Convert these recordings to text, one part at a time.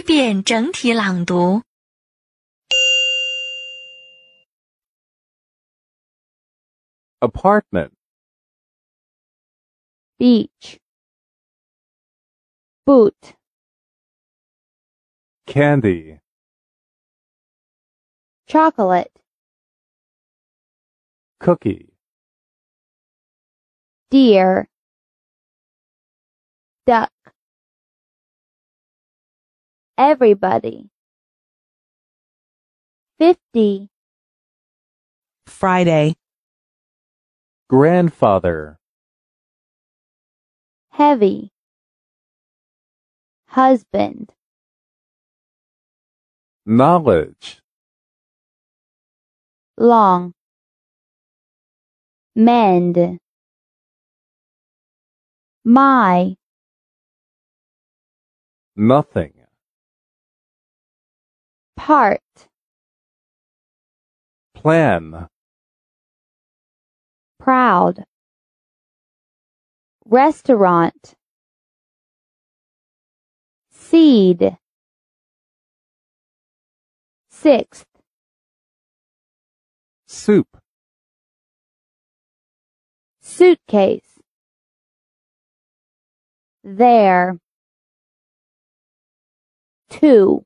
一遍整体朗读。 apartment, beach, boot, candy, chocolate, cookie, deer, duck, everybody, fifty, Friday, grandfather, heavy, husband, knowledge, long, mend, my, nothing, part, plan, proud, restaurant, seed, sixth, soup, suitcase, there, two,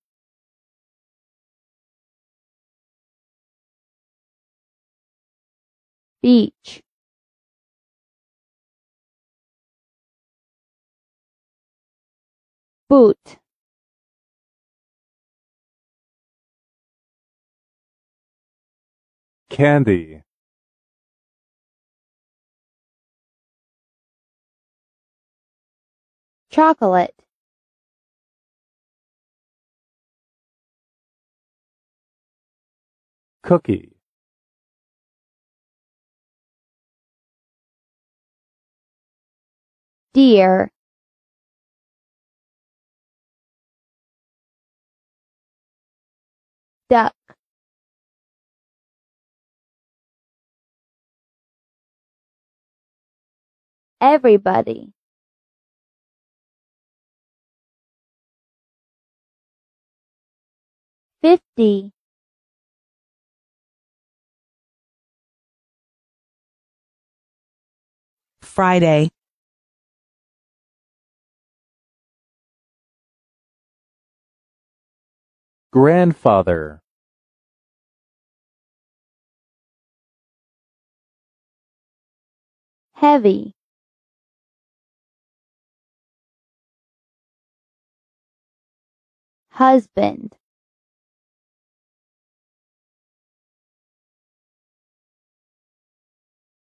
beach, boot, candy, chocolate, cookie, deer, duck, everybody, fifty, Friday, grandfather, heavy, husband,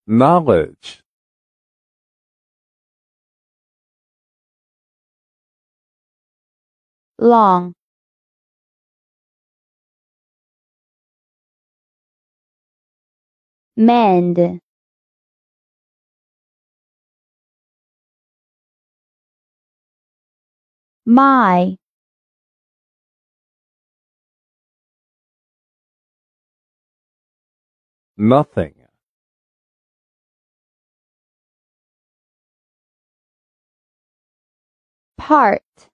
knowledge, long, mend, my, nothing, part,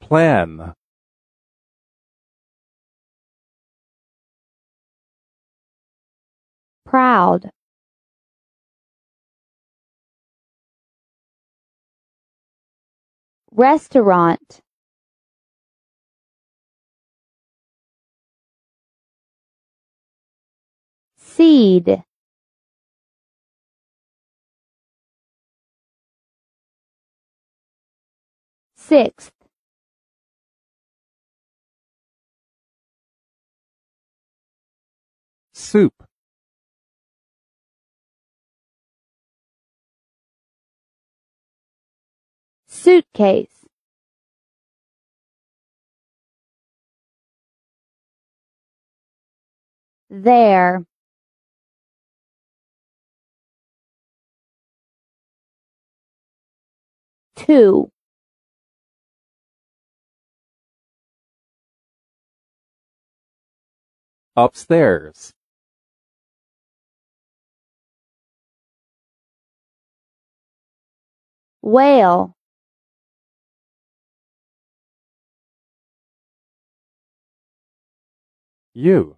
plan, proud, restaurant, seed, sixth, soup, suitcase, there, two, Upstairs. whale, you.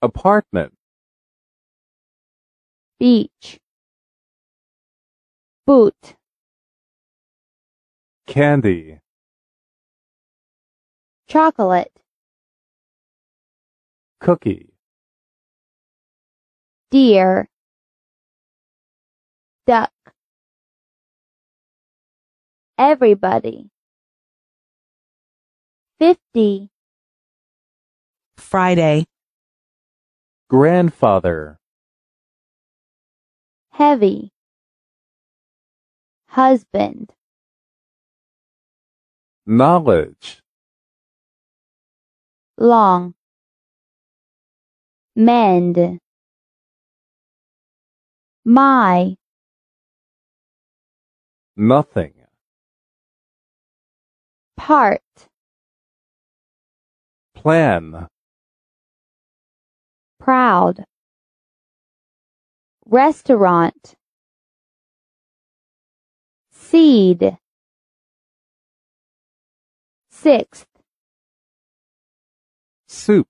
Apartment. Beach. Boot. Candy. Chocolate. Cookie. deer, duck, everybody, fifty, Friday, Grandfather. heavy, husband, Knowledge. long, mend, my, Nothing. part, Plan. proud, restaurant, seed, sixth, Soup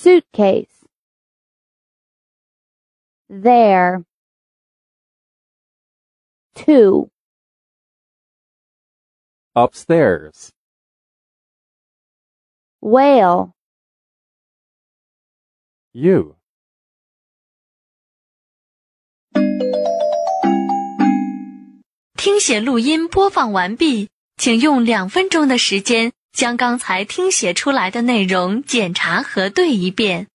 suitcase, there, two, Upstairs. whale, You. 听写录音播放完毕，请用两分钟的时间 将刚才听写出来的内容检查核对一遍。